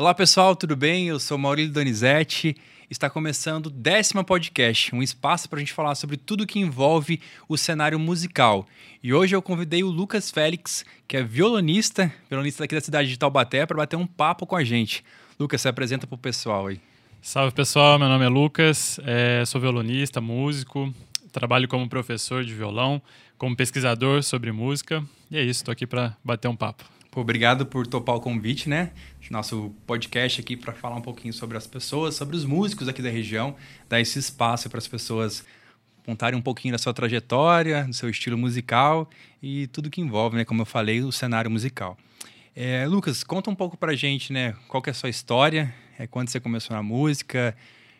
Olá pessoal, tudo bem? Eu sou Maurílio Donizete. Está começando o décima podcast, um espaço para a gente falar sobre tudo que envolve o cenário musical. E hoje eu convidei o Lucas Félix, que é violonista, violonista daqui da cidade de Taubaté, para bater um papo com a gente. Lucas, se apresenta para o pessoal aí. Salve pessoal, meu nome é Lucas, é, sou violonista, músico, trabalho como professor de violão, como pesquisador sobre música e é isso, estou aqui para bater um papo. Pô, obrigado por topar o convite, né? Nosso podcast aqui para falar um pouquinho sobre as pessoas, sobre os músicos aqui da região, dar esse espaço para as pessoas contarem um pouquinho da sua trajetória, do seu estilo musical e tudo que envolve, né? Como eu falei, o cenário musical. É, Lucas, conta um pouco pra gente, né? Qual que é a sua história? É, quando você começou na música?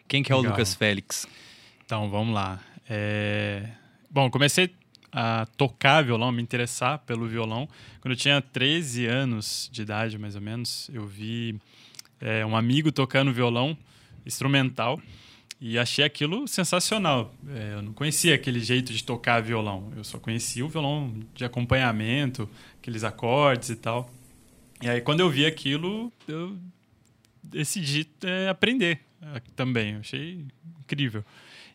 Quem que é Legal. o Lucas Félix? Então, vamos lá. É... Bom, comecei a tocar violão, me interessar pelo violão. Quando eu tinha 13 anos de idade, mais ou menos, eu vi é, um amigo tocando violão instrumental e achei aquilo sensacional. É, eu não conhecia aquele jeito de tocar violão, eu só conhecia o violão de acompanhamento, aqueles acordes e tal. E aí, quando eu vi aquilo, eu decidi é, aprender também. Eu achei incrível.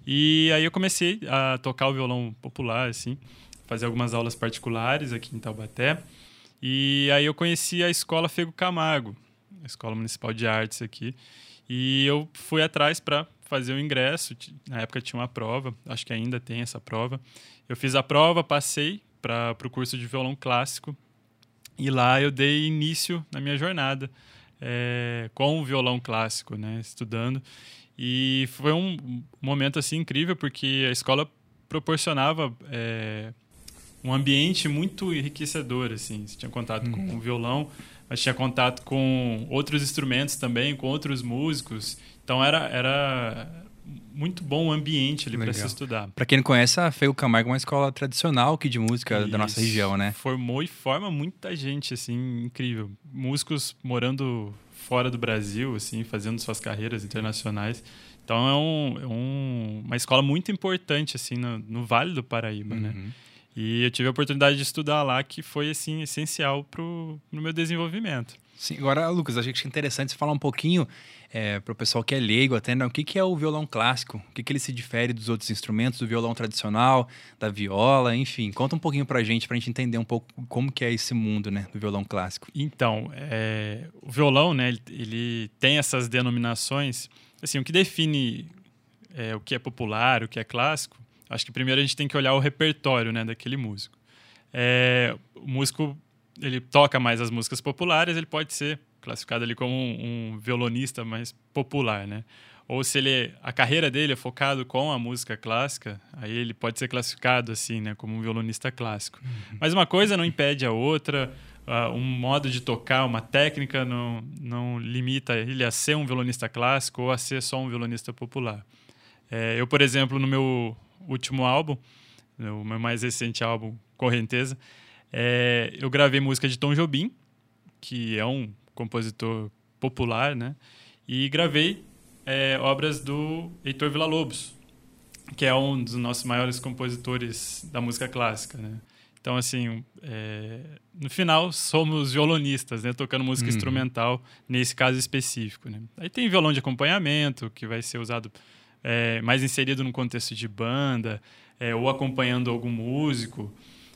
E aí eu comecei a tocar o violão popular, assim, fazer algumas aulas particulares aqui em Taubaté. E aí eu conheci a Escola Fego Camargo, a Escola Municipal de Artes aqui. E eu fui atrás para fazer o ingresso. Na época tinha uma prova, acho que ainda tem essa prova. Eu fiz a prova, passei para o curso de violão clássico. E lá eu dei início na minha jornada é, com o violão clássico, né, estudando. E foi um momento assim incrível porque a escola proporcionava é, um ambiente muito enriquecedor, assim. Você tinha contato com o violão, mas tinha contato com outros instrumentos também, com outros músicos. Então era, era muito bom o ambiente ali para se estudar. Para quem não conhece, a Feio Camargo é uma escola tradicional aqui de música Isso. da nossa região, né? Formou e forma muita gente, assim, incrível. Músicos morando fora do Brasil, assim, fazendo suas carreiras internacionais. Então é, um, é um, uma escola muito importante, assim, no, no Vale do Paraíba, né? uhum. né? E eu tive a oportunidade de estudar lá, que foi, assim, essencial pro, no meu desenvolvimento. Sim, agora, Lucas, achei que interessante você falar um pouquinho é, para o pessoal que é leigo até, né, o que, que é o violão clássico, o que, que ele se difere dos outros instrumentos, do violão tradicional, da viola, enfim. Conta um pouquinho para a gente, para a gente entender um pouco como que é esse mundo né, do violão clássico. Então, é, o violão, né, ele, ele, tem essas denominações, assim, o que define é, o que é popular, o que é clássico, acho que primeiro a gente tem que olhar o repertório né, daquele músico. É, o músico ele toca mais as músicas populares, ele pode ser classificado ali como um, um violonista mais popular, né? Ou se ele a carreira dele é focado com a música clássica, aí ele pode ser classificado assim, né, como um violonista clássico. Uhum. Mas uma coisa não impede a outra. Uh, um modo de tocar, uma técnica não, não limita ele a ser um violonista clássico ou a ser só um violonista popular. É, eu, por exemplo, no meu último álbum, o meu mais recente álbum, Correnteza, é, eu gravei música de Tom Jobim, que é um compositor popular, né? E gravei é, obras do Heitor Villa-Lobos, que é um dos nossos maiores compositores da música clássica, né? Então, assim, é, no final, somos violonistas, né? Tocando música uhum. instrumental, nesse caso específico, né? Aí tem violão de acompanhamento, que vai ser usado é, mais inserido no contexto de banda, é, ou acompanhando algum músico.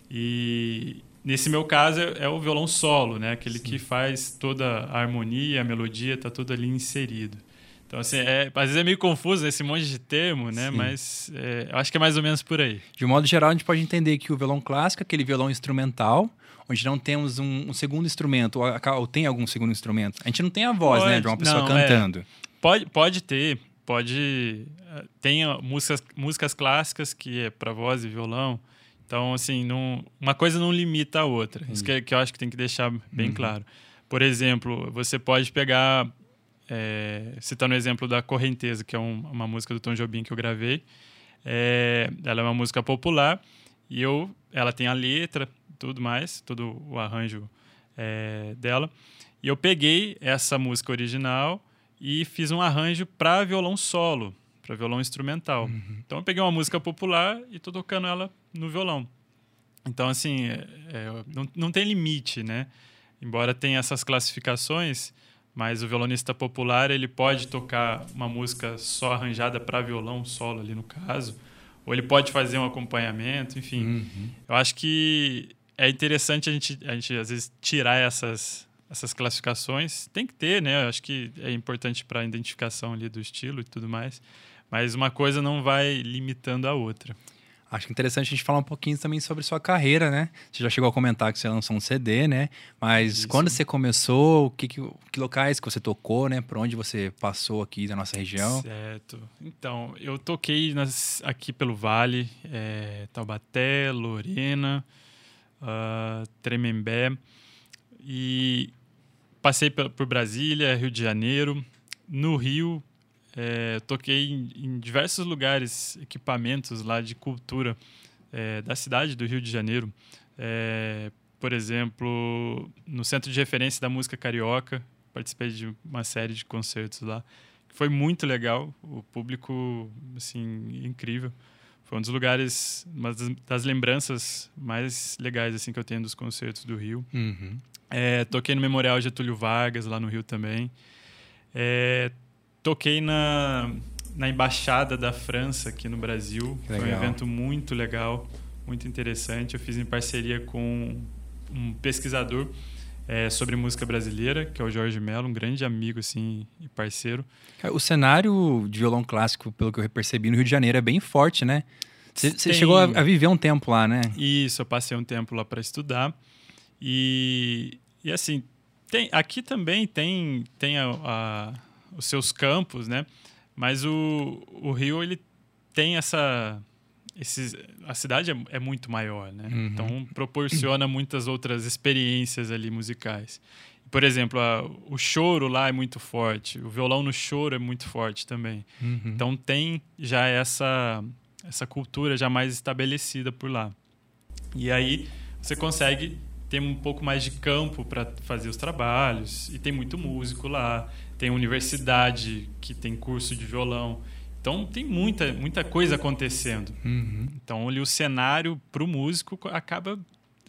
E, Nesse meu caso é, é o violão solo, né? Aquele Sim. que faz toda a harmonia, a melodia, tá tudo ali inserido. Então, assim, é, às vezes é meio confuso esse monte de termo, né? Sim. Mas é, eu acho que é mais ou menos por aí. De um modo geral, a gente pode entender que o violão clássico é aquele violão instrumental, onde não temos um, um segundo instrumento, ou, ou, tem algum segundo instrumento. A gente não tem a voz, né, pode, né? De uma pessoa não, é. cantando. É, pode, pode ter, pode... Eh, tem músicas, músicas clássicas que é para voz e violão, então, assim, não, uma coisa não limita a outra. Isso que, que, eu acho que tem que deixar bem uhum. claro. Por exemplo, você pode pegar, é, citando o exemplo da Correnteza, que é um, uma música do Tom Jobim que eu gravei. É, ela é uma música popular e eu, ela tem a letra, tudo mais, todo o arranjo é, dela. E eu peguei essa música original e fiz um arranjo para violão solo para violão instrumental. Uhum. Então eu peguei uma música popular e tô tocando ela no violão. Então, assim, é, é, não, não tem limite, né? Embora tenha essas classificações, mas o violonista popular ele pode tocar uma música só arranjada para violão solo ali no caso, ou ele pode fazer um acompanhamento, enfim. Uhum. Eu acho que é interessante a gente, a gente às vezes tirar essas essas classificações. Tem que ter, né? Eu acho que é importante para a identificação ali do estilo e tudo mais. Mas uma coisa não vai limitando a outra. Acho interessante a gente falar um pouquinho também sobre sua carreira, né? Você já chegou a comentar que você lançou um CD, né? Mas Isso. quando você começou, que, que, que, locais que você tocou, né? Por onde você passou aqui na nossa região? Certo. Então, eu toquei nas, aqui pelo Vale, é, Taubaté, Lorena, uh, Tremembé. E passei por Brasília, Rio de Janeiro. No Rio, é, toquei em, em, diversos lugares, equipamentos lá de cultura é, da cidade do Rio de Janeiro. É, por exemplo, no Centro de Referência da Música Carioca, participei de uma série de concertos lá. Foi muito legal, o público, assim, incrível. Foi um dos lugares, uma das lembranças mais legais assim que eu tenho dos concertos do Rio. Uhum. É, toquei no Memorial Getúlio Vargas, lá no Rio também. É, toquei na, na Embaixada da França, aqui no Brasil. Foi um evento muito legal, muito interessante. Eu fiz em parceria com um pesquisador é, sobre música brasileira, que é o Jorge Mello, um grande amigo assim, e parceiro. O cenário de violão clássico, pelo que eu percebi, no Rio de Janeiro é bem forte, né? Você Tem... chegou a, a viver um tempo lá, né? Isso, eu passei um tempo lá para estudar. E, e assim, tem, aqui também tem, tem a, a, os seus campos, né? Mas o, o Rio, ele tem essa... Esses, a cidade é, é muito maior, né? Uhum. Então, proporciona muitas outras experiências ali musicais. Por exemplo, a, o choro lá é muito forte, o violão no choro é muito forte também. Uhum. Então, tem já essa, essa cultura já mais estabelecida por lá. E aí, você consegue tem um pouco mais de campo para fazer os trabalhos e tem muito músico lá, tem universidade que tem curso de violão. Então tem muita, muita coisa acontecendo. Uhum. Então ali o cenário para o músico acaba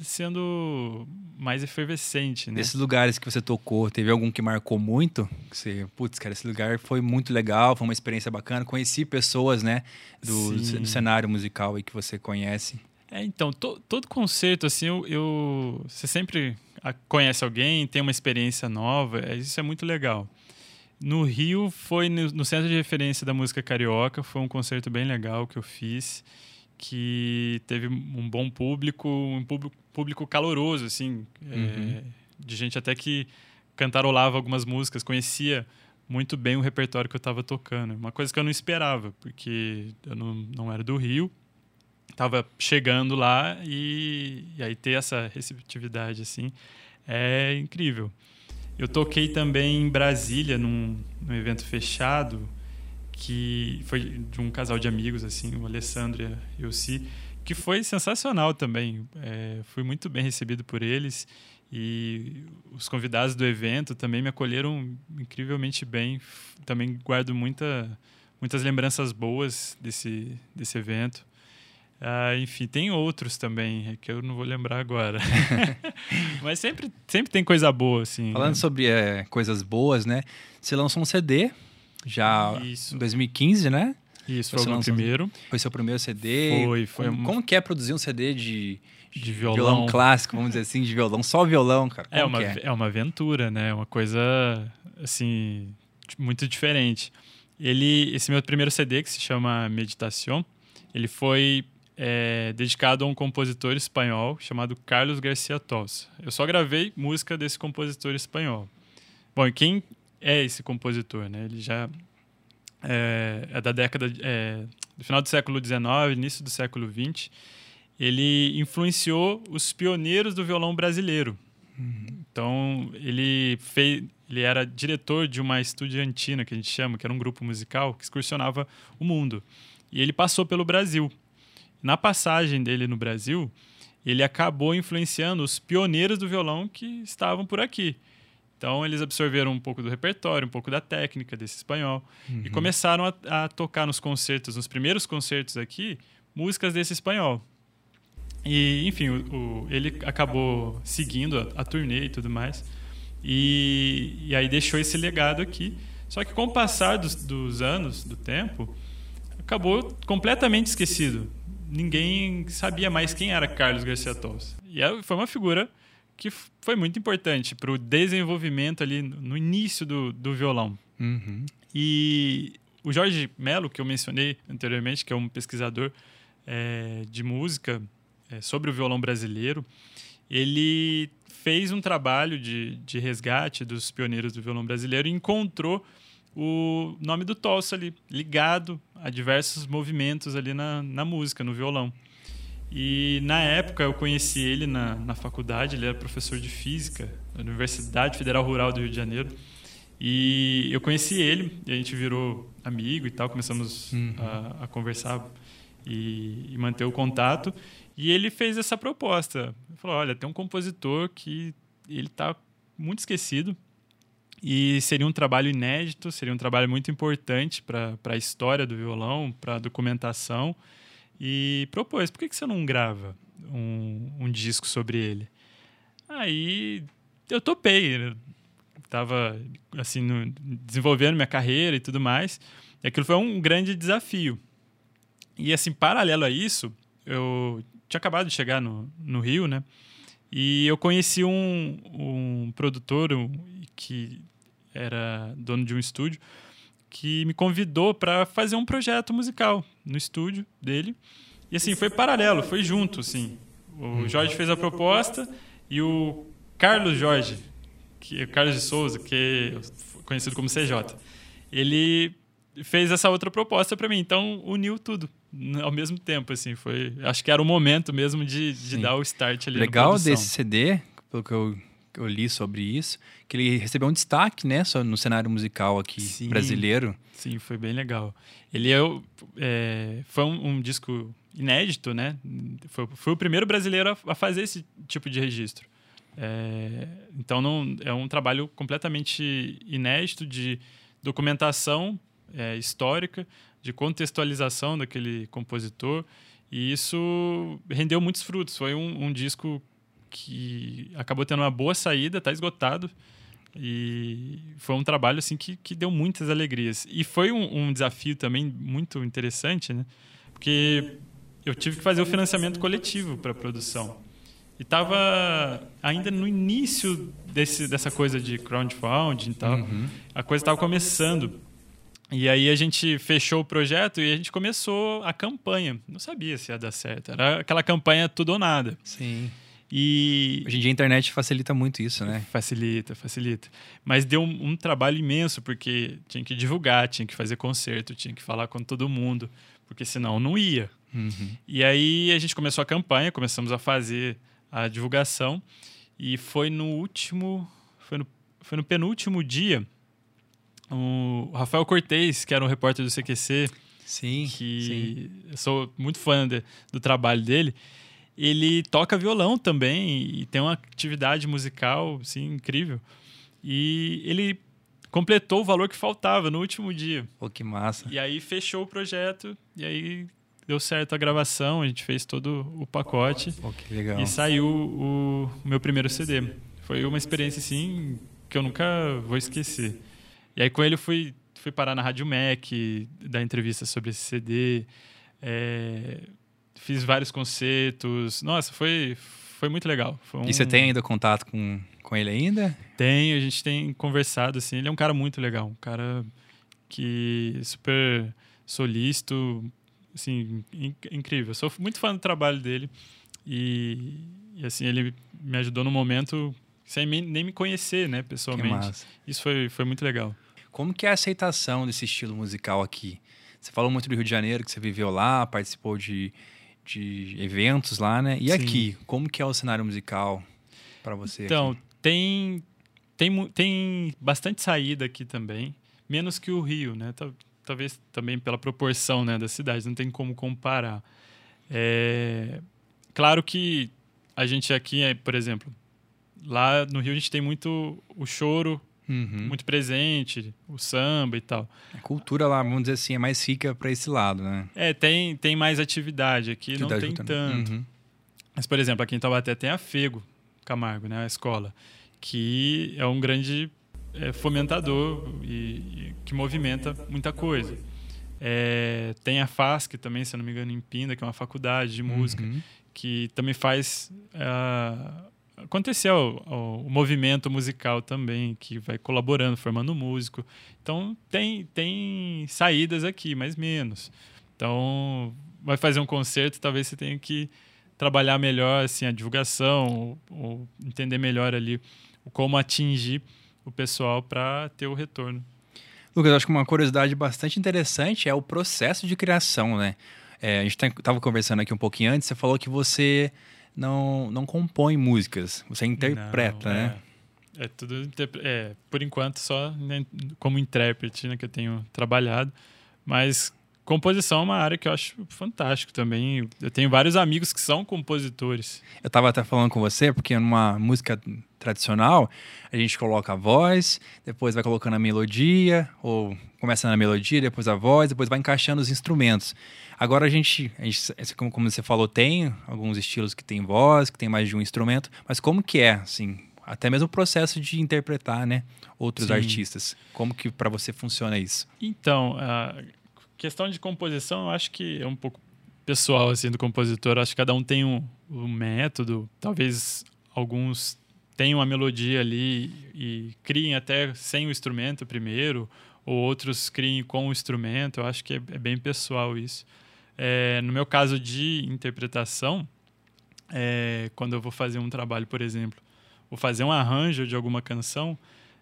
sendo mais efervescente, né? Desses lugares que você tocou, teve algum que marcou muito? Que você, putz, cara, esse lugar foi muito legal, foi uma experiência bacana. Conheci pessoas, né, do, do cenário musical aí que você conhece. É, então, to, todo concerto, assim, eu, eu, Você sempre conhece alguém, tem uma experiência nova, é, isso é muito legal. No Rio, foi no, Centro de Referência da Música Carioca, foi um concerto bem legal que eu fiz, que teve um bom público, um público, público caloroso, assim, é, uhum. é, de gente até que cantarolava algumas músicas, conhecia muito bem o repertório que eu estava tocando. Uma coisa que eu não esperava, porque eu não, não era do Rio, estava chegando lá e, e, aí ter essa receptividade assim é incrível. Eu toquei também em Brasília num, num evento fechado que foi de um casal de amigos assim, o Alessandro e o Si, que foi sensacional também. É, fui muito bem recebido por eles e os convidados do evento também me acolheram incrivelmente bem. Também guardo muita, muitas lembranças boas desse, desse evento. Ah, enfim, tem outros também, é que eu não vou lembrar agora. Mas sempre, sempre tem coisa boa, assim. Falando né? sobre é, coisas boas, né? Você lançou um CD já Isso. em 2015, né? Isso, foi o lançou, primeiro. Foi seu primeiro CD? Foi, foi. Como, como que é produzir um CD de, de violão. violão. clássico, vamos dizer assim, de violão, só violão, cara? é uma, é? é uma aventura, né? É uma coisa, assim, muito diferente. Ele, esse meu primeiro CD, que se chama Meditação, ele foi é, dedicado a um compositor espanhol chamado Carlos Garcia Tossa. Eu só gravei música desse compositor espanhol. Bom, e quem é esse compositor? Né? Ele já é, é da década é, do final do século XIX, início do século XX. Ele influenciou os pioneiros do violão brasileiro. Então ele fez, ele era diretor de uma estudiantina que a gente chama, que era um grupo musical que excursionava o mundo. E ele passou pelo Brasil. Na passagem dele no Brasil, ele acabou influenciando os pioneiros do violão que estavam por aqui. Então, eles absorveram um pouco do repertório, um pouco da técnica desse espanhol uhum. e começaram a, a, tocar nos concertos, nos primeiros concertos aqui, músicas desse espanhol. E, enfim, o, o, ele acabou seguindo a, a, turnê e tudo mais. E, e aí deixou esse legado aqui. Só que com o passar dos, dos anos, do tempo, acabou completamente esquecido. Ninguém sabia mais quem era Carlos Garcia Torres. E foi uma figura que foi muito importante para o desenvolvimento ali no início do, do violão. Uhum. E o Jorge Melo, que eu mencionei anteriormente, que é um pesquisador é, de música é, sobre o violão brasileiro, ele fez um trabalho de, de resgate dos pioneiros do violão brasileiro e encontrou o nome do Tolsa ali, ligado a diversos movimentos ali na, na música, no violão. E na época eu conheci ele na, na faculdade, ele era professor de física na Universidade Federal Rural do Rio de Janeiro. E eu conheci ele, e a gente virou amigo e tal, começamos uhum. a, a, conversar e, e, manter o contato. E ele fez essa proposta. Ele falou: olha, tem um compositor que ele está muito esquecido, e seria um trabalho inédito, seria um trabalho muito importante para a história do violão, para a documentação. E propôs: por que, que você não grava um, um disco sobre ele? Aí eu topei. Estava assim, no, desenvolvendo minha carreira e tudo mais. E aquilo foi um grande desafio. E assim, paralelo a isso, eu tinha acabado de chegar no, no Rio, né? E eu conheci um, um produtor que era dono de um estúdio, que me convidou para fazer um projeto musical no estúdio dele. E assim, foi paralelo, foi junto, assim. O Jorge fez a proposta e o Carlos Jorge, que é Carlos de Souza, que é conhecido como CJ, ele fez essa outra proposta para mim. Então, uniu tudo ao mesmo tempo, assim. Foi, acho que era o momento mesmo de, de dar o start ali Legal desse CD, pelo que eu eu li sobre isso, que ele recebeu um destaque, né, no cenário musical aqui sim, brasileiro. Sim, foi bem legal. Ele é, é foi um, um, disco inédito, né? Foi, foi, o primeiro brasileiro a, a fazer esse tipo de registro. É, então não é um trabalho completamente inédito de documentação é, histórica, de contextualização daquele compositor. E isso rendeu muitos frutos. Foi um, um disco que acabou tendo uma boa saída, está esgotado. E foi um trabalho assim que, que deu muitas alegrias. E foi um, um, desafio também muito interessante, né? Porque eu tive que fazer o financiamento coletivo para a produção. E estava ainda no início desse, dessa coisa de crowdfunding e tal. Uhum. A coisa estava começando. E aí a gente fechou o projeto e a gente começou a campanha. Não sabia se ia dar certo. Era aquela campanha tudo ou nada. Sim. E hoje em dia a internet facilita muito isso, né? Facilita, facilita. Mas deu um, um, trabalho imenso porque tinha que divulgar, tinha que fazer concerto, tinha que falar com todo mundo, porque senão não ia. Uhum. E aí a gente começou a campanha, começamos a fazer a divulgação e foi no último, foi no, foi no penúltimo dia, o Rafael Cortez, que era um repórter do CQC, sim, que sim. eu sou muito fã de, do trabalho dele ele toca violão também e tem uma atividade musical assim, incrível. E ele completou o valor que faltava no último dia. Pô, que massa. E aí fechou o projeto e aí deu certo a gravação, a gente fez todo o pacote. Pô, que legal. E saiu o meu primeiro CD. Foi uma experiência assim que eu nunca vou esquecer. E aí com ele fui fui parar na Rádio Mac, dar entrevista sobre esse CD. É, fiz vários concertos. Nossa, foi, foi muito legal. Foi um... E você tem ainda contato com, com ele ainda? Tenho, a gente tem conversado, assim. Ele é um cara muito legal, um cara que é super solícito, assim, inc incrível. Sou muito fã do trabalho dele e, e, assim, ele me ajudou no momento sem nem me conhecer, né, pessoalmente. Isso foi, foi muito legal. Como que é a aceitação desse estilo musical aqui? Você falou muito do Rio de Janeiro, que você viveu lá, participou de de eventos lá, né? E Sim. aqui, como que é o cenário musical para você? Então, aqui? tem tem tem bastante saída aqui também, menos que o Rio, né? Talvez também pela proporção, né, da cidade, não tem como comparar. É... Claro que a gente aqui, por exemplo, lá no Rio a gente tem muito o choro uhum. muito presente, o samba e tal. A cultura lá, vamos dizer assim, é mais rica para esse lado, né? É, tem, tem mais atividade aqui, não tem tanto. Uhum. Mas, por exemplo, aqui em Taubaté tem a Fego Camargo, né, a escola, que é um grande é, fomentador e, e, que movimenta muita coisa. É, tem a FASC também, se eu não me engano, em Pinda, que é uma faculdade de música, uhum. que também faz uh, acontecer o, o, movimento musical também, que vai colaborando, formando músico. Então, tem, tem saídas aqui, mas menos. Então, vai fazer um concerto, talvez você tenha que trabalhar melhor assim, a divulgação, ou, ou entender melhor ali como atingir o pessoal para ter o retorno. Lucas, acho que uma curiosidade bastante interessante é o processo de criação, né? É, a gente estava conversando aqui um pouquinho antes, você falou que você não, não compõe músicas, você interpreta, não, né? É, é tudo, é, por enquanto, só né, como intérprete né, que eu tenho trabalhado, mas composição é uma área que eu acho fantástico também. Eu tenho vários amigos que são compositores. Eu estava até falando com você, porque numa música tradicional, a gente coloca a voz, depois vai colocando a melodia, ou começa na melodia, depois a voz, depois vai encaixando os instrumentos. Agora a gente, a gente como você falou, tem alguns estilos que tem voz, que tem mais de um instrumento, mas como que é, assim, até mesmo o processo de interpretar, né, outros Sim. artistas? Como que para você funciona isso? Então, a questão de composição, eu acho que é um pouco pessoal assim do compositor. Acho que cada um tem um, um método. Talvez alguns tenham uma melodia ali e criem até sem o instrumento primeiro, ou outros criem com o instrumento. Eu acho que é, é bem pessoal isso. É, no meu caso de interpretação, é, quando eu vou fazer um trabalho, por exemplo, vou fazer um arranjo de alguma canção,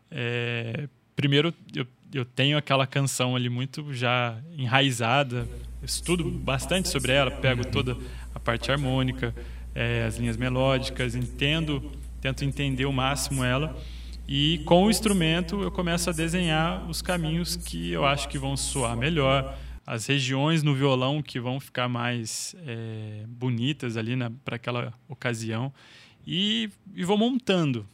é, primeiro eu, eu tenho aquela canção ali muito já enraizada, estudo bastante sobre ela, pego toda a parte harmônica, é, as linhas melódicas, entendo, tento entender o máximo ela. E com o instrumento eu começo a desenhar os caminhos que eu acho que vão soar melhor, as regiões no violão que vão ficar mais é, bonitas ali para aquela ocasião. E, e vou montando.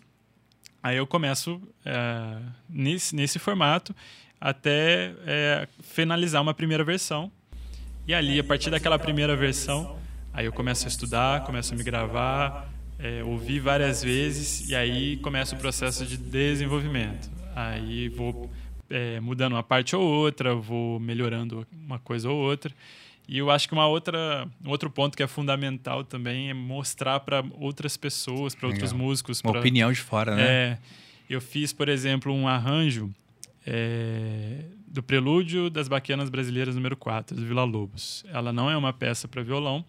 Aí eu começo é, nesse, nesse formato até é, finalizar uma primeira versão. E ali, a partir daquela primeira versão, aí eu começo a estudar, começo a me gravar, é, ouvir várias vezes e aí começa o processo de desenvolvimento. Aí vou mudando uma parte ou outra, vou melhorando uma coisa ou outra. E eu acho que uma outra, um outro ponto que é fundamental também é mostrar para outras pessoas, para outros músicos. Uma pra, opinião de fora, né? É, eu fiz, por exemplo, um arranjo é, do Prelúdio das Baquianas Brasileiras número 4, do Vila Lobos. Ela não é uma peça para violão.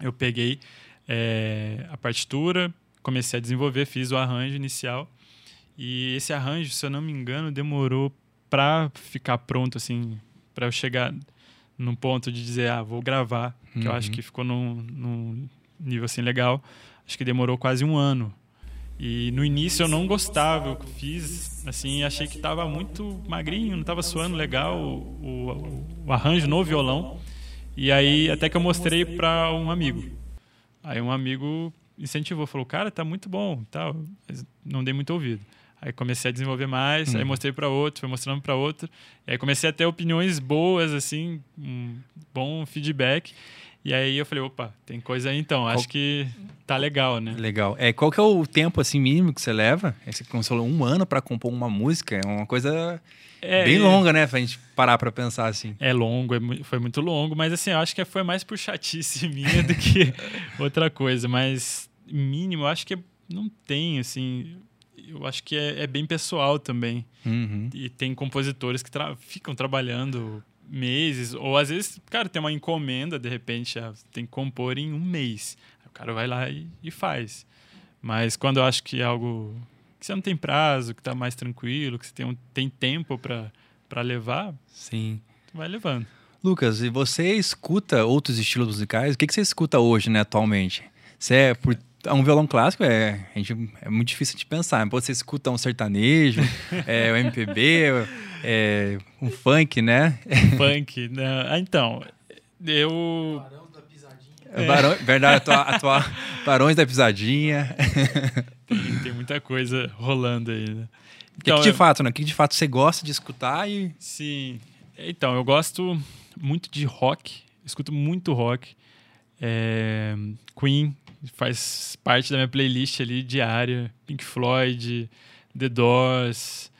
Eu peguei é, a partitura, comecei a desenvolver, fiz o arranjo inicial. E esse arranjo, se eu não me engano, demorou para ficar pronto, assim, para eu chegar num ponto de dizer, ah, vou gravar, uhum. que eu acho uhum. que ficou num, num nível assim legal. Acho que demorou quase um ano. E no início eu não gostava, eu fiz, assim, achei que estava muito magrinho, não estava suando legal o, o, o, arranjo no violão. E aí até que eu mostrei para um amigo. Aí um amigo incentivou, falou, cara, tá muito bom, tal. Mas não dei muito ouvido. Aí comecei a desenvolver mais, aí uhum. mostrei para outro, fui mostrando para outro. Aí comecei a ter opiniões boas, assim, um bom feedback. E aí eu falei, opa, tem coisa aí então, acho que tá legal, né? Legal. É, qual que é o tempo, assim, mínimo que você leva? Você falou um ano para compor uma música, é uma coisa é, bem longa, né? Pra gente parar pra pensar, assim. É longo, é, foi muito longo, mas assim, eu acho que foi mais por chatice minha do que outra coisa. Mas mínimo, eu acho que não tem, assim eu acho que é, é bem pessoal também. Uhum. E tem compositores que tra ficam trabalhando meses, ou às vezes, cara, tem uma encomenda, de repente, ah, tem que compor em um mês. Aí o cara vai lá e, e faz. Mas quando eu acho que é algo que você não tem prazo, que está mais tranquilo, que você tem, um, tem tempo para levar, sim vai levando. Lucas, e você escuta outros estilos musicais? O que, que você escuta hoje, né, atualmente? Você é por um violão clássico é, a gente, é muito difícil de pensar. Você escuta um sertanejo, é, o MPB, é, um funk, né? Funk, né? Ah, então, eu... Barão da Pisadinha. É. Barão, verdade, atual, Barões da Pisadinha. Tem, tem, muita coisa rolando aí, né? Então, que, de eu... fato, né? O que de fato você gosta de escutar e... Sim. Então, eu gosto muito de rock. Escuto muito rock. É... Queen, faz parte da minha playlist ali diária. Pink Floyd, The Doors.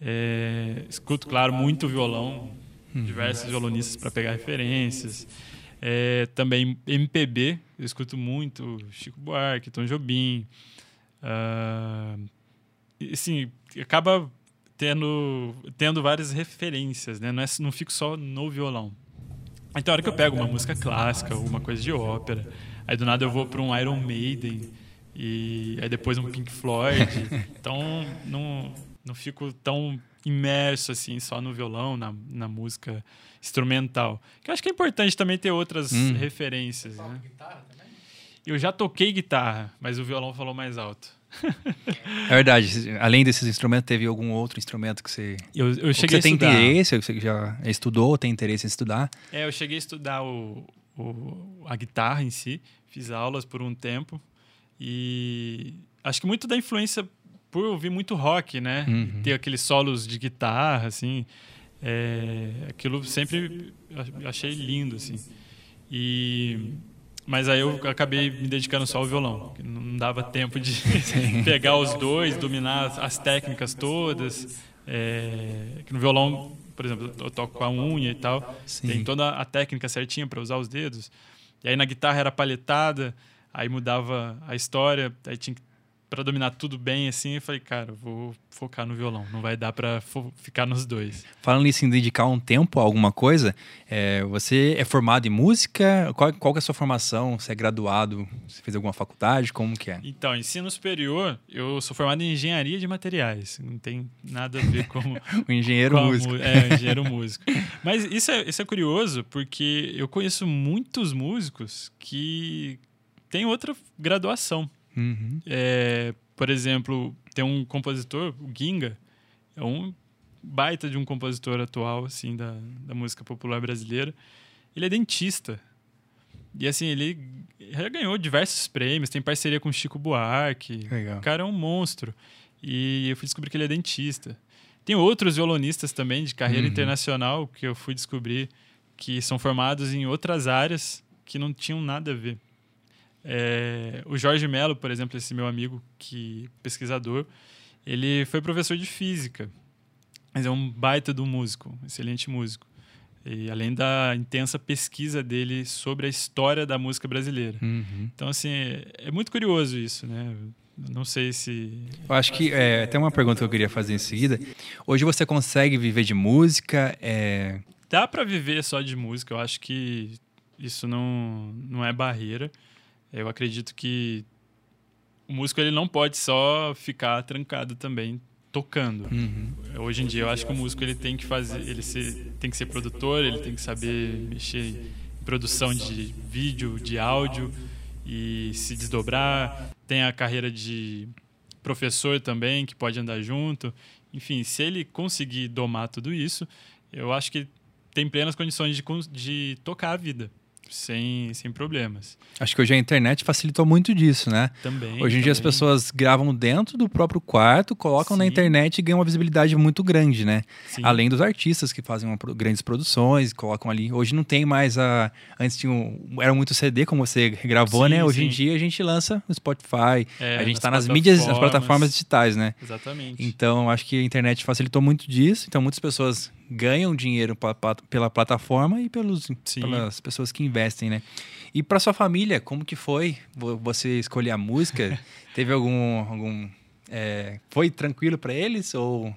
É, escuto, claro, muito violão, uhum. diversos violonistas para pegar referências. É, também MPB, eu escuto muito Chico Buarque, Tom Jobim. Uh, assim, acaba tendo, tendo várias referências, né? Não, é, não fico só no violão. Então, a hora que eu pego uma música clássica, alguma coisa de ópera, aí do nada eu vou para um Iron Maiden, e aí depois um Pink Floyd. Então, não, não fico tão imerso assim só no violão, na, na música instrumental. Que eu acho que é importante também ter outras hum. referências. Né? Eu já toquei guitarra, mas o violão falou mais alto. é verdade. Além desses instrumentos, teve algum outro instrumento que você. Eu, eu cheguei você a estudar. tem interesse, você já estudou ou tem interesse em estudar? É, eu cheguei a estudar o, o, a guitarra em si, fiz aulas por um tempo. E acho que muito da influência por ouvir muito rock, né? Uhum. Ter aqueles solos de guitarra, assim. É, aquilo sempre achei lindo, assim. E mas aí eu acabei me dedicando só ao violão, não dava tempo de pegar os dois, dominar as técnicas todas. É, que no violão, por exemplo, eu toco com a unha e tal, Sim. tem toda a técnica certinha para usar os dedos. E aí na guitarra era palhetada, aí mudava a história, aí tinha que para dominar tudo bem assim, eu falei, cara, vou focar no violão, não vai dar para ficar nos dois. Falando nisso, em dedicar um tempo a alguma coisa, é, você é formado em música? Qual, qual é a sua formação? Você é graduado? Você fez alguma faculdade? Como que é? Então, ensino superior, eu sou formado em engenharia de materiais, não tem nada a ver com... o engenheiro com músico. É, engenheiro músico. Mas isso é, isso é curioso, porque eu conheço muitos músicos que têm outra graduação. Uhum. É, por exemplo, tem um compositor, o Ginga, é um baita de um compositor atual assim da, da música popular brasileira. Ele é dentista. E assim, ele já ganhou diversos prêmios, tem parceria com Chico Buarque. Legal. O cara é um monstro. E eu fui descobrir que ele é dentista. Tem outros violonistas também de carreira uhum. internacional que eu fui descobrir que são formados em outras áreas que não tinham nada a ver. É, o Jorge Mello, por exemplo, esse meu amigo que pesquisador, ele foi professor de física, mas é um baita do músico, excelente músico. E além da intensa pesquisa dele sobre a história da música brasileira. Uhum. Então, assim, é, muito curioso isso, né? Não sei se. Eu acho que é, tem uma pergunta que eu queria fazer em seguida. Hoje você consegue viver de música? É... Dá para viver só de música. Eu acho que isso não, não é barreira. Eu acredito que o músico ele não pode só ficar trancado também tocando. Uhum. Hoje em dia eu acho que o músico ele tem que fazer, ele ser, tem que ser produtor, ele tem que saber mexer em produção de vídeo, de áudio e se desdobrar. Tem a carreira de professor também que pode andar junto. Enfim, se ele conseguir domar tudo isso, eu acho que tem plenas condições de, de tocar a vida sem, sem problemas. Acho que hoje a internet facilitou muito disso, né? Também. Hoje em também. dia as pessoas gravam dentro do próprio quarto, colocam Sim. na internet e ganham uma visibilidade muito grande, né? Sim. Além dos artistas que fazem uma, grandes produções, colocam ali. Hoje não tem mais a. Antes tinha um, era muito CD, como você gravou, sim, né? Hoje sim. em dia a gente lança no Spotify. É, a gente está nas mídias, nas plataformas digitais, né? Exatamente. Então acho que a internet facilitou muito disso. Então muitas pessoas ganham dinheiro pela plataforma e pelos, pelas pessoas que investem, né? E para sua família, como que foi você escolher a música? Teve algum algum é, foi tranquilo para eles ou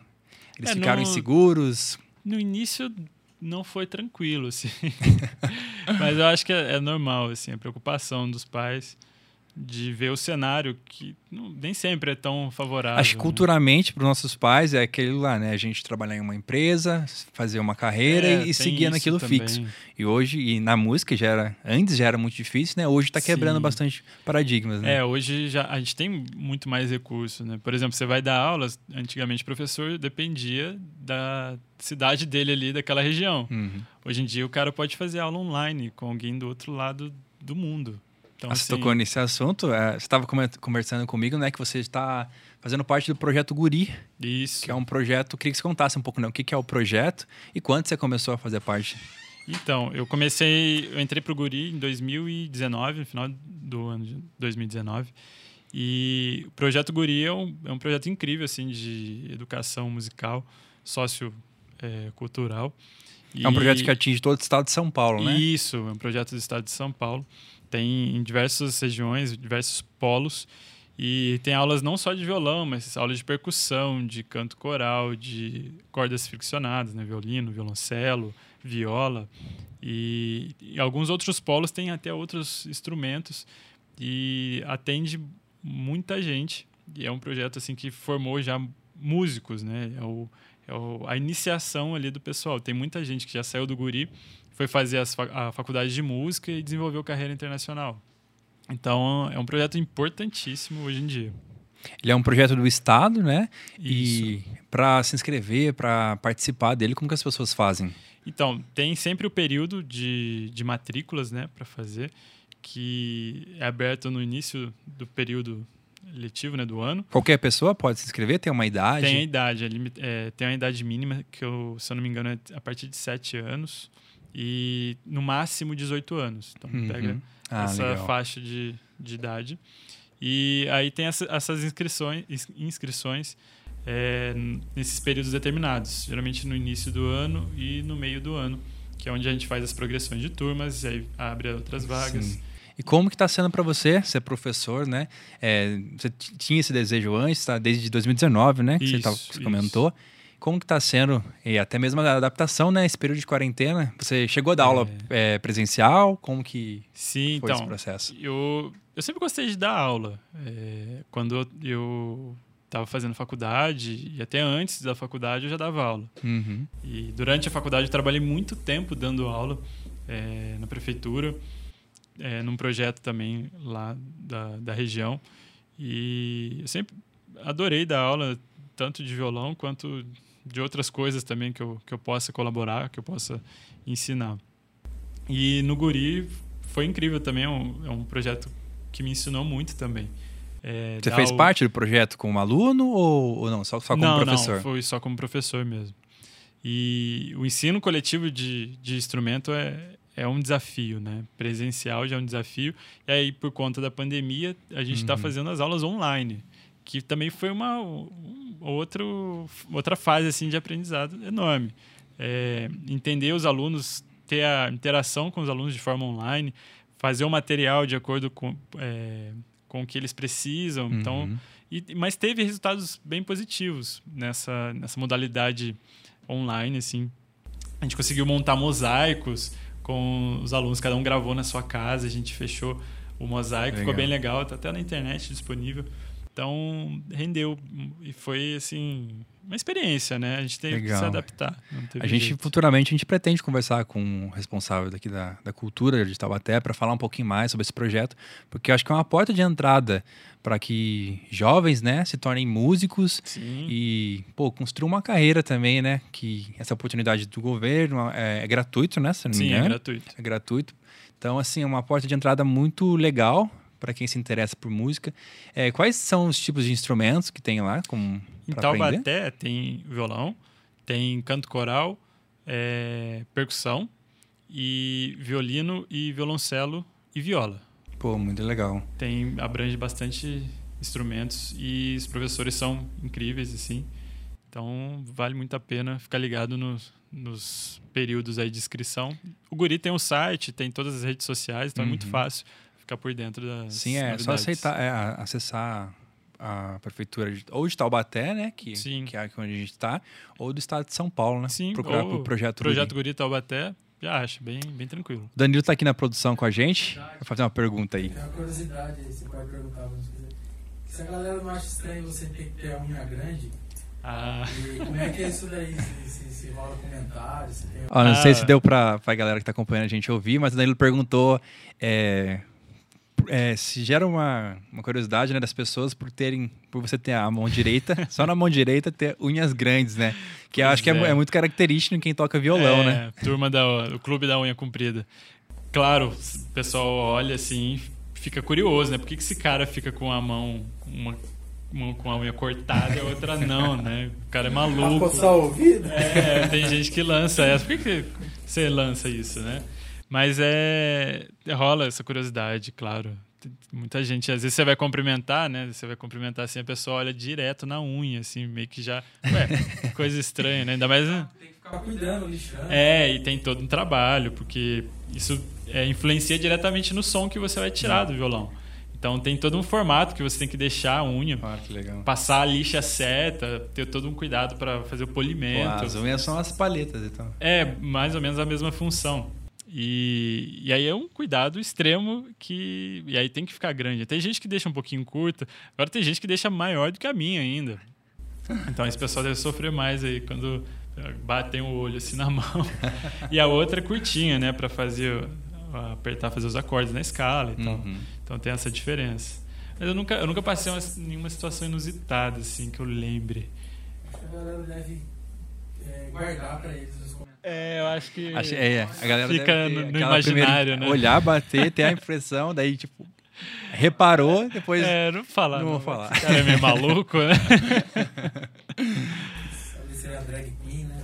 eles é, ficaram no, inseguros? No início não foi tranquilo, assim. Mas eu acho que é, é normal, assim, a preocupação dos pais de ver o cenário que não, nem sempre é tão favorável. Acho que né? culturalmente para os nossos pais é aquele lá, né? A gente trabalhar em uma empresa, fazer uma carreira é, e, seguir naquilo também. fixo. E hoje, e na música já era, antes já era muito difícil, né? Hoje está quebrando Sim. bastante paradigmas, né? É, hoje já a gente tem muito mais recursos, né? Por exemplo, você vai dar aulas, antigamente o professor dependia da cidade dele ali, daquela região. Uhum. Hoje em dia o cara pode fazer aula online com alguém do outro lado do mundo. Então, você assim... tocou nesse assunto, é, você estava conversando comigo, né, que você está fazendo parte do projeto Guri. Isso. Que é um projeto, queria que você contasse um pouco, né, o que, que é o projeto e quando você começou a fazer parte. Então, eu comecei, eu entrei pro Guri em 2019, no final do ano de 2019. E o projeto Guri é um, é um projeto incrível assim de educação musical, sócio é. É um projeto que atinge todo o estado de São Paulo, né? Isso, é um projeto do estado de São Paulo. Tem em diversas regiões, diversos polos. E tem aulas não só de violão, mas aulas de percussão, de canto coral, de cordas friccionadas, né? violino, violoncelo, viola. E, e alguns outros polos têm até outros instrumentos e atende muita gente. E é um projeto assim que formou já músicos, né? É, o, é o, a iniciação ali do pessoal. Tem muita gente que já saiu do Guri, foi fazer a faculdade de música e desenvolveu carreira internacional. Então, é um projeto importantíssimo hoje em dia. Ele é um projeto do Estado, né? Isso. E para se inscrever, para participar dele, como que as pessoas fazem? Então, tem sempre o período de, de matrículas, né, para fazer, que é aberto no início do período letivo, né, do ano. Qualquer pessoa pode se inscrever? Tem uma idade? Tem a idade, é, tem uma idade mínima, que eu, se eu não me engano, é a partir de 7 anos e no máximo 18 anos. Então, uhum. pega ah, essa legal. faixa de, de idade. E aí tem essa, essas inscrições, inscrições é, nesses períodos determinados, geralmente no início do ano e no meio do ano, que é onde a gente faz as progressões de turmas e aí abre outras vagas. Sim. E como que está sendo para você ser professor, né? É, você tinha esse desejo antes, tá? Desde 2019, né? Que isso, você, você comentou. Como que está sendo, e até mesmo a adaptação, né? Esse período de quarentena. Você chegou a dar é... aula é, presencial? Como que Sim, foi então, esse processo? Eu, eu sempre gostei de dar aula. É, quando eu estava fazendo faculdade, e até antes da faculdade eu já dava aula. Uhum. E durante a faculdade eu trabalhei muito tempo dando aula é, na prefeitura, é, num projeto também lá da, da região. E eu sempre adorei dar aula, tanto de violão quanto de outras coisas também que eu, que eu possa colaborar, que eu possa ensinar. E no Guri foi incrível também, é um, é um projeto que me ensinou muito também. É, Você fez o... parte do projeto como aluno ou, ou não? Só, só como não, professor? Não, foi só como professor mesmo. E o ensino coletivo de, de instrumento é, é um desafio, né? Presencial já é um desafio. E aí, por conta da pandemia, a gente está uhum. fazendo as aulas online, que também foi uma, outro, outra fase assim de aprendizado enorme. É, entender os alunos, ter a interação com os alunos de forma online, fazer o material de acordo com, é, com o que eles precisam. Então, uhum. Então, e, mas teve resultados bem positivos nessa, nessa modalidade online. Assim. A gente conseguiu montar mosaicos com os alunos, cada um gravou na sua casa, a gente fechou o mosaico, legal. ficou bem legal, está até na internet disponível. Então, rendeu. E foi, assim, uma experiência, né? A gente teve Legal. que se adaptar. A gente, jeito. futuramente, a gente pretende conversar com o responsável daqui da, da cultura de Taubaté para falar um pouquinho mais sobre esse projeto, porque eu acho que é uma porta de entrada para que jovens, né, se tornem músicos Sim. e, pô, construam uma carreira também, né? Que essa oportunidade do governo é, é gratuito, né? Se não me Sim, engano. é gratuito. É gratuito. Então, assim, é uma porta de entrada muito legal para quem se interessa por música. É, quais são os tipos de instrumentos que tem lá? Como, em Taubaté tem violão, tem canto coral, é, percussão, e violino e violoncelo e viola. Pô, muito legal. Tem abrange bastante instrumentos e os professores são incríveis assim. Então vale muito a pena ficar ligado nos, nos períodos aí de inscrição. O Guri tem um site, tem todas as redes sociais, então uhum. é muito uhum. fácil ficar por dentro das Sim, é novidades. só aceitar, é, acessar a prefeitura de, ou de Taubaté, né, que, Sim. que é onde a gente está, ou do estado de São Paulo, né? Sim, procurar o projeto Projeto Guri. Guri Taubaté, já acho, bem, bem tranquilo. Danilo está aqui na produção com a gente. Vou fazer uma pergunta aí. Tem uma curiosidade aí, você pode perguntar, se a galera não acha estranho você ter que ter a unha grande, ah. E como é que é isso daí? Se, se, se rola comentários? Se tem... ah, não sei se deu para a galera que está acompanhando a gente ouvir, mas o Danilo perguntou é, é, se gera uma, uma curiosidade né, das pessoas por terem, por você ter a mão direita, só na mão direita ter unhas grandes, né? Que eu acho que é, é, muito característico em quem toca violão, é, né? Turma da o clube da unha comprida. Claro, o pessoal olha assim, fica curioso, né? Por que, que esse cara fica com a mão uma, uma com a unha cortada e a outra não, né? O cara é maluco. Coçar o ouvido? É, tem gente que lança essa. Por que, que você lança isso, né? Mas é. rola essa curiosidade, claro. Tem Muita gente, às vezes você vai cumprimentar, né? Você vai cumprimentar assim, a pessoa olha direto na unha, assim, meio que já. Ué, coisa estranha, né? Ainda mais. Tem que ficar cuidando, lixando. É, e tem todo um trabalho, porque isso é, influencia diretamente no som que você vai tirar do violão. Então tem todo um formato que você tem que deixar a unha, Ah, que legal. passar a lixa certa, ter todo um cuidado para fazer o Pô, polimento. as unhas são as palhetas, então. É, mais ou menos a mesma função. E, e aí é um cuidado extremo que. E aí tem que ficar grande. Tem gente que deixa um pouquinho curta, agora tem gente que deixa maior do que a minha ainda. Então esse pessoal deve sofrer mais aí quando batem o olho assim na mão. E a outra é curtinha, né? Pra fazer. apertar, fazer os acordes na escala e tal. Uhum. Então tem essa diferença. Mas eu nunca, eu nunca passei uma, nenhuma situação inusitada, assim, que eu lembre. Acho que a galera deve é, guardar pra eles. É, eu acho que. Acho- é, a galera Fica no- no imaginário, primeira- né? Olhar, bater, ter a impressão, daí, tipo, reparou, depois. É, não vou falar. Não vou falar. Esse cara é meio maluco, né? Pode ser a drag queen, né?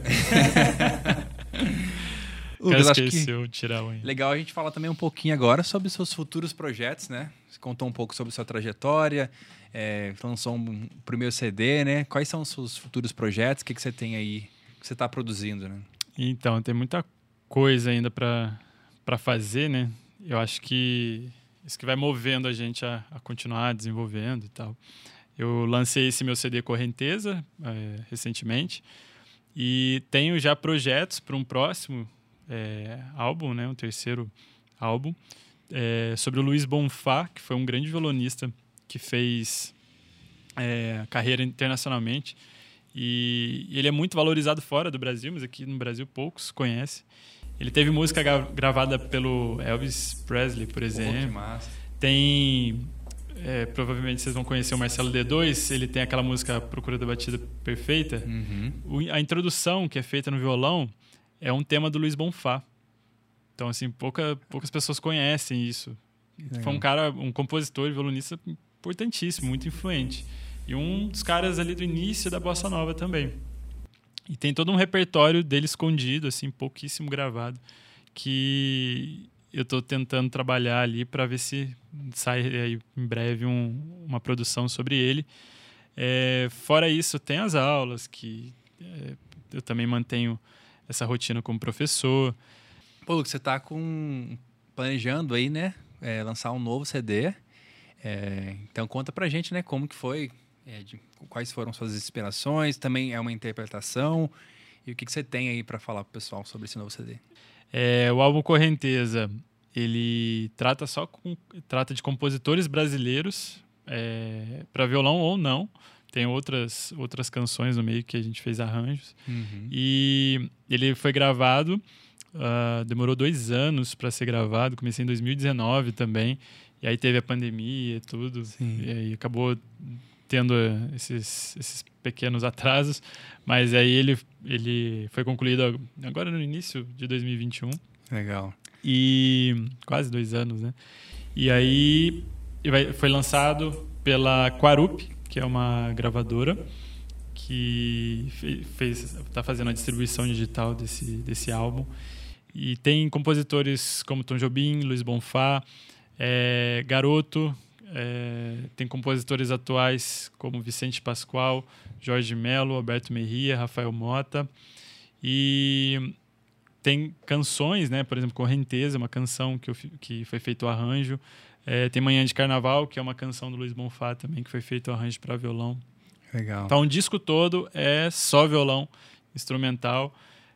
Lucas, acho que tirar unha. legal a gente falar também um pouquinho agora sobre seus futuros projetos, né? Você contou um pouco sobre sua trajetória, é, lançou um primeiro CD, né? Quais são os seus futuros projetos? O que, que você tem aí, que você está produzindo, né? Então, tem muita coisa ainda pra fazer, né? Eu acho que isso que vai movendo a gente a, a continuar desenvolvendo e tal. Eu lancei esse meu CD Correnteza é, recentemente e tenho já projetos para um próximo é, álbum, né? Um terceiro álbum é, sobre o Luiz Bonfá, que foi um grande violonista que fez é, carreira internacionalmente. E ele é muito valorizado fora do Brasil, mas aqui no Brasil poucos conhecem. Ele teve música gra- gravada pelo Elvis Presley, por exemplo. Tem. é, provavelmente vocês vão conhecer o Marcelo D2, ele tem aquela música Procura da Batida Perfeita. Uhum. O- a introdução que é feita no violão é um tema do Luiz Bonfá. Então, assim, pouca, poucas pessoas conhecem isso. Foi um cara, um compositor e violonista importantíssimo, muito influente. E um dos caras ali do início da bossa nova também. E tem todo um repertório dele escondido, assim, pouquíssimo gravado, que eu estou tentando trabalhar ali para ver se sai aí em breve um- uma produção sobre ele. É, fora isso, tem as aulas que é, eu também mantenho essa rotina como professor. Pô, Lucas, você tá com planejando aí, né? é, lançar um novo CD. É, então conta pra gente, né? Como que foi, é, de- quais foram suas inspirações, também é uma interpretação e o que, que você tem aí pra falar pro pessoal sobre esse novo CD. É, o álbum Correnteza, ele trata só com, trata de compositores brasileiros para violão ou não. Tem outras outras canções no meio que a gente fez arranjos. E ele foi gravado, ah, demorou dois anos para ser gravado. Comecei em 2019 também. E aí teve a pandemia e tudo. Sim. E aí acabou tendo eh, esses, esses pequenos atrasos. Mas aí ele, ele foi concluído agora no início de 2021. Legal. E quase dois anos, né? E aí foi lançado pela Quarup, que é uma gravadora que fe- fez está fazendo a distribuição digital desse desse álbum e tem compositores como Tom Jobim, Luiz Bonfá, é, Garoto, é, tem compositores atuais como Vicente Pascoal, Jorge Melo, Alberto Merria, Rafael Mota e tem canções, né? Por exemplo, Correnteza, uma canção que, eu que foi feito o arranjo. É, tem Manhã de Carnaval, que é uma canção do Luiz Bonfá também, que foi feito o arranjo para violão. Legal. Então, o disco todo é só violão instrumental,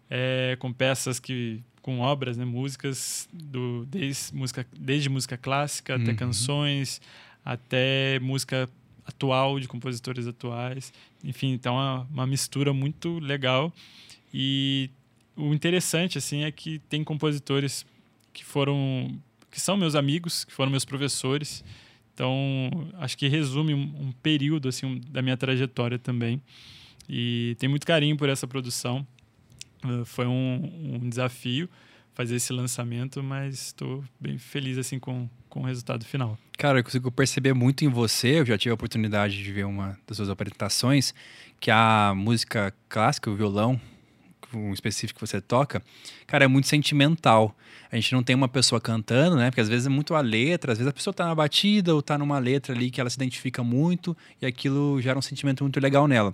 é, com peças que com obras, né, músicas do desde música desde música clássica até Uhum. canções, até música atual de compositores atuais. Enfim, então é uma, uma mistura muito legal. E o interessante assim é que tem compositores que foram que são meus amigos, que foram meus professores. Então, acho que resume um, um período assim um- da minha trajetória também. E tem muito carinho por essa produção. Uh, foi um, um desafio fazer esse lançamento, mas estou bem feliz assim com, com o resultado final. Cara, eu consigo perceber muito em você. Eu já tive a oportunidade de ver uma das suas apresentações, que a música clássica, o violão, um específico que você toca, cara, é muito sentimental. A gente não tem uma pessoa cantando, né? Porque às vezes é muito a letra, às vezes a pessoa tá na batida ou tá numa letra ali que ela se identifica muito e aquilo gera um sentimento muito legal nela.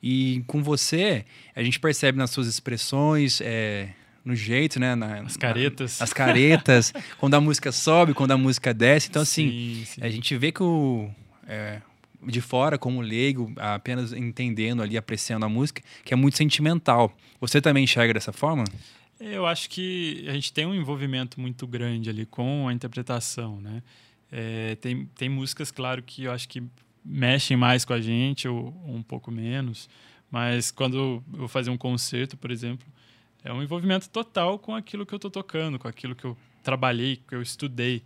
E com você, a gente percebe nas suas expressões, é, no jeito, né? Na, as caretas. Na, as caretas, quando a música sobe, quando a música desce. Então, assim, Sim, sim. a gente vê que o. é, de fora, como leigo, apenas entendendo ali, apreciando a música, que é muito sentimental. Você também enxerga dessa forma? Eu acho que a gente tem um envolvimento muito grande ali com a interpretação, né? É, tem, tem músicas, claro, que eu acho que mexem mais com a gente ou, ou um pouco menos, mas quando eu vou fazer um concerto, por exemplo, é um envolvimento total com aquilo que eu estou tocando, com aquilo que eu trabalhei, que eu estudei.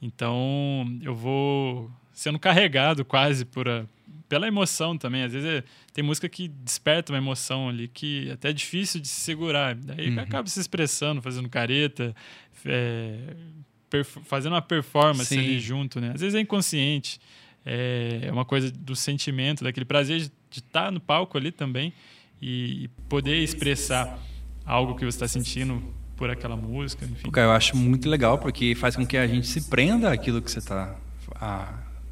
Então, eu vou sendo carregado quase por a, pela emoção também. Às vezes é, tem música que desperta uma emoção ali que até é difícil de se segurar. Daí Uhum. acaba se expressando, fazendo careta, é, fazendo uma performance Sim. ali junto, né? Às vezes é inconsciente. É, é uma coisa do sentimento, daquele prazer de estar no palco ali também e, e poder expressar algo que você está sentindo por aquela música, enfim. Cara, eu acho muito legal, porque faz com que a gente se prenda àquilo que você está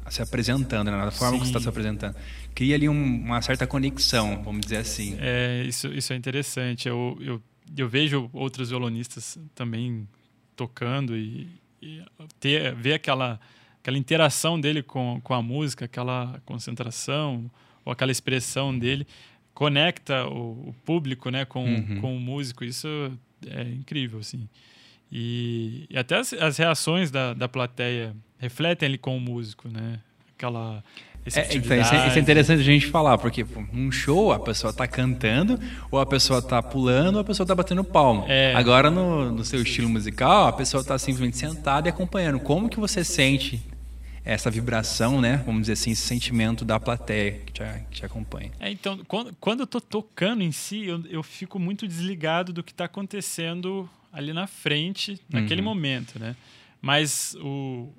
se apresentando, né? na forma que você está Sim. se apresentando. Cria ali um- uma certa conexão, vamos dizer assim. É, isso, isso é interessante. Eu, eu, eu vejo outros violonistas também tocando e, e ter, ver aquela, aquela interação dele com, com a música, aquela concentração ou aquela expressão dele conecta o, o público né, com, Uhum. com o músico. Isso é incrível, assim. E, e até as, as reações da, da plateia refletem ali com o músico, né? Aquela É, então, isso, é, isso é interessante a gente falar, porque pô, num show a pessoa tá cantando, ou a pessoa tá pulando, ou a pessoa tá batendo palma. É. Agora, no, no seu estilo musical, a pessoa tá simplesmente sentada e acompanhando. Como que você sente essa vibração, né? Vamos dizer assim, esse sentimento da plateia que te, que te acompanha. É, então, quando, quando eu tô tocando em si, eu, eu fico muito desligado do que está acontecendo ali na frente, naquele Uhum. momento, né? Mas o,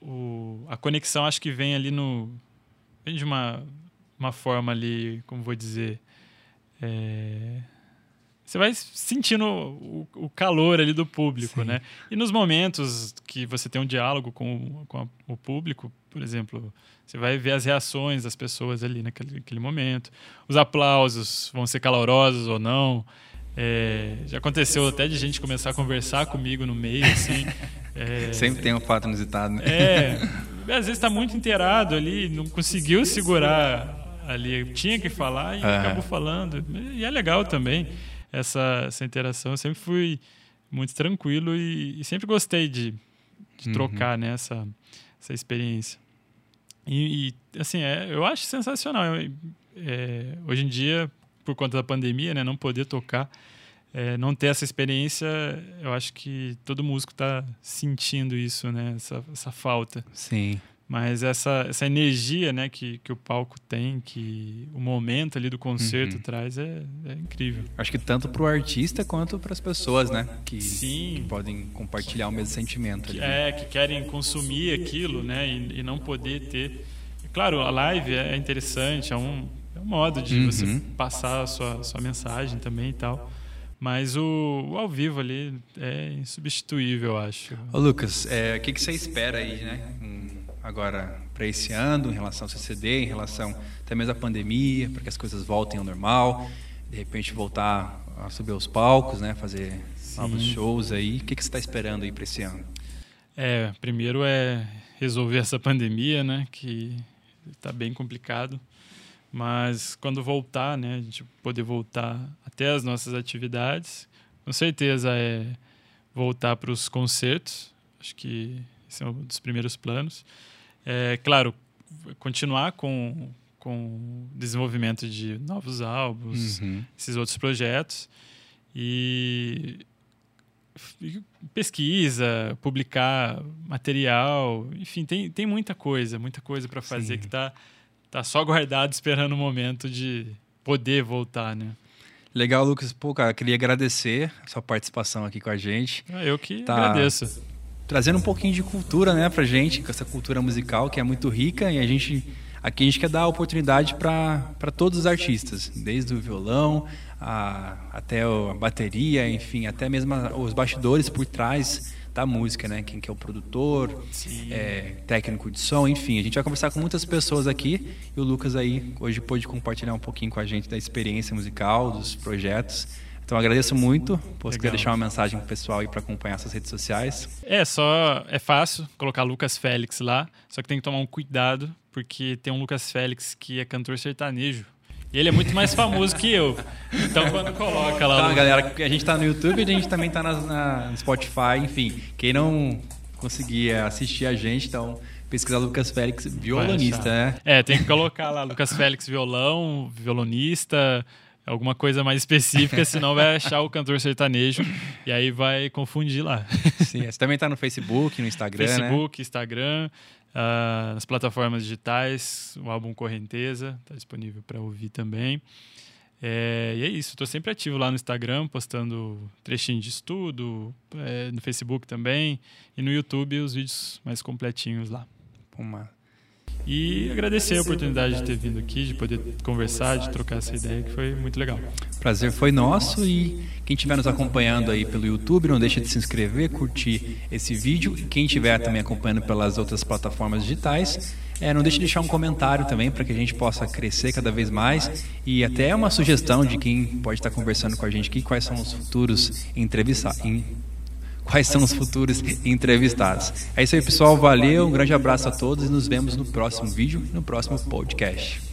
o, a conexão acho que vem ali no... Vem de uma, uma forma ali, como vou dizer... é, você vai sentindo o, o calor ali do público, Sim. né? E nos momentos que você tem um diálogo com, o- com a- o público, por exemplo, você vai ver as reações das pessoas ali naquele, naquele momento. Os aplausos vão ser calorosos ou não. É, já aconteceu até de gente começar a conversar comigo no meio, assim. É, Sempre tem um fato inusitado, né? é, às vezes está muito inteirado ali, não conseguiu segurar ali, tinha que falar e Aham. acabou falando. E é legal também essa, essa interação. Eu sempre fui muito tranquilo e, e sempre gostei de, de Uhum. trocar né, essa, essa experiência. E, e, assim, é, eu acho sensacional. É, hoje em dia, por conta da pandemia, né, não poder tocar, é, não ter essa experiência, eu acho que todo músico está sentindo isso, né, essa, essa falta. Sim. Mas essa, essa energia né, que, que o palco tem, que o momento ali do concerto Uhum. traz, é, é incrível. Acho que tanto pro artista quanto para as pessoas, né? Que, Sim. que podem compartilhar o mesmo sentimento. ali. é, que querem consumir aquilo, né? E, e não poder ter. Claro, a live é interessante, é um, é um modo de Uhum. você passar a sua, sua mensagem também e tal. Mas o, o ao vivo ali é insubstituível, eu acho. Ô Lucas, é, o que, que você espera aí, né? hum, agora para esse ano, em relação ao CCD, em relação até mesmo à pandemia, para que as coisas voltem ao normal, de repente voltar a subir aos palcos, né? Fazer novos Sim. shows aí. O que, que você está esperando aí para esse ano? É, primeiro é resolver essa pandemia, né? Que está bem complicado. Mas quando voltar, né? A gente poder voltar até as nossas atividades, com certeza é voltar para os concertos. Acho que esse é um dos primeiros planos. É, claro, continuar com com o desenvolvimento de novos álbuns, Uhum. esses outros projetos e pesquisa, publicar material, enfim, tem, tem muita coisa, muita coisa para fazer Sim. que tá, tá só guardado esperando o momento de poder voltar, né? Legal, Lucas. Pô, cara, queria agradecer a sua participação aqui com a gente. Ah, Eu que Tá. agradeço. Trazendo um pouquinho de cultura, né, pra gente, com essa cultura musical que é muito rica e a gente aqui a gente quer dar oportunidade para todos os artistas, desde o violão a, até a bateria, enfim, até mesmo os bastidores por trás da música, né? Quem que é o produtor, é, técnico de som, enfim. A gente vai conversar com muitas pessoas aqui e o Lucas aí hoje pôde compartilhar um pouquinho com a gente da experiência musical, dos projetos. Então agradeço muito. Você quer deixar uma mensagem pro pessoal aí para acompanhar essas redes sociais? É, só é fácil colocar Lucas Félix lá, só que tem que tomar um cuidado, porque tem um Lucas Félix que é cantor sertanejo. E ele é muito mais famoso que eu. Então quando coloca lá. Então, galera, a gente tá no YouTube, a gente também tá na, na, no Spotify, enfim. Quem não conseguir assistir a gente, então pesquisar Lucas Félix, violonista, né? É, tem que colocar lá Lucas Félix violão, violonista, alguma coisa mais específica, senão vai achar o cantor sertanejo e aí vai confundir lá. Sim, você também está no Facebook, no Instagram, Facebook, né? Instagram, uh, nas plataformas digitais, o álbum Correnteza está disponível para ouvir também. É, e é isso, estou sempre ativo lá no Instagram, postando trechinho de estudo, é, no Facebook também, e no YouTube os vídeos mais completinhos lá. Uma e agradecer a oportunidade de ter vindo aqui, de poder conversar, de trocar essa ideia, que foi muito legal. Prazer foi nosso e quem estiver nos acompanhando aí pelo YouTube, não deixe de se inscrever, curtir esse vídeo. E quem estiver também acompanhando pelas outras plataformas digitais, é, não deixe de deixar um comentário também para que a gente possa crescer cada vez mais e até uma sugestão de quem pode estar conversando com a gente aqui, quais são os futuros entrevistados quais são os futuros entrevistados. É isso aí, pessoal. Valeu, um grande abraço a todos e nos vemos no próximo vídeo, no próximo podcast.